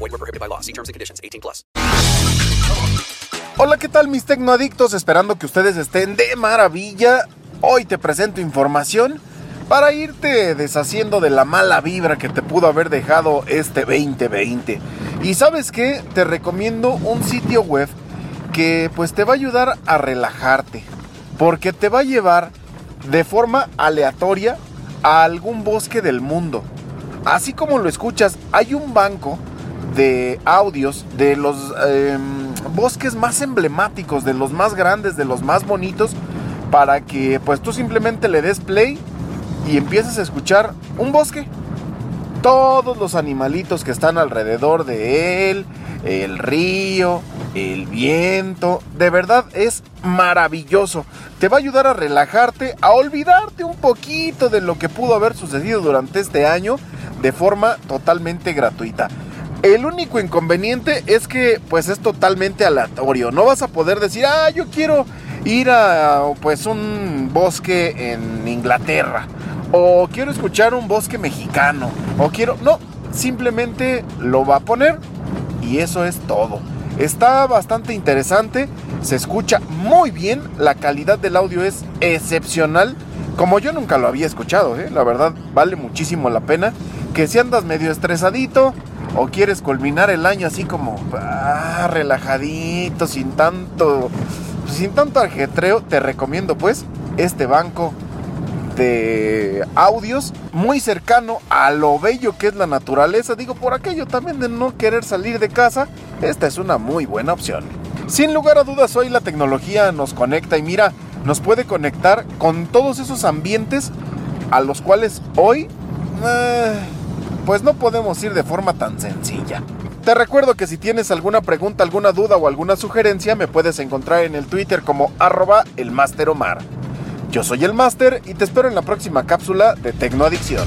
Void were prohibited by law. See terms and conditions. 18 plus. Hola, ¿qué tal mis tecnoadictos? Esperando que ustedes estén de maravilla. Hoy te presento información para irte deshaciendo de la mala vibra que te pudo haber dejado este 2020. Y sabes qué? Te recomiendo un sitio web que pues te va a ayudar a relajarte. Porque te va a llevar de forma aleatoria a algún bosque del mundo. Así como lo escuchas, hay un banco de audios de los eh, bosques más emblemáticos, de los más grandes, de los más bonitos, para que pues tú simplemente le des play y empieces a escuchar un bosque. Todos los animalitos que están alrededor de él, el río, el viento, de verdad es maravilloso. Te va a ayudar a relajarte, a olvidarte un poquito de lo que pudo haber sucedido durante este año de forma totalmente gratuita. El único inconveniente es que pues es totalmente aleatorio. No vas a poder decir, ah, yo quiero ir a pues un bosque en Inglaterra. O quiero escuchar un bosque mexicano. O quiero... No, simplemente lo va a poner. Y eso es todo. Está bastante interesante. Se escucha muy bien. La calidad del audio es excepcional. Como yo nunca lo había escuchado, ¿eh? la verdad vale muchísimo la pena. Que si andas medio estresadito, o quieres culminar el año así como ah, relajadito, sin tanto, sin tanto ajetreo, te recomiendo pues este banco de audios muy cercano a lo bello que es la naturaleza. Digo, por aquello también de no querer salir de casa, esta es una muy buena opción. Sin lugar a dudas, hoy la tecnología nos conecta y mira, nos puede conectar con todos esos ambientes a los cuales hoy... Eh, pues no podemos ir de forma tan sencilla. Te recuerdo que si tienes alguna pregunta, alguna duda o alguna sugerencia, me puedes encontrar en el Twitter como arroba el. Yo soy el Master y te espero en la próxima cápsula de Tecnoadicción.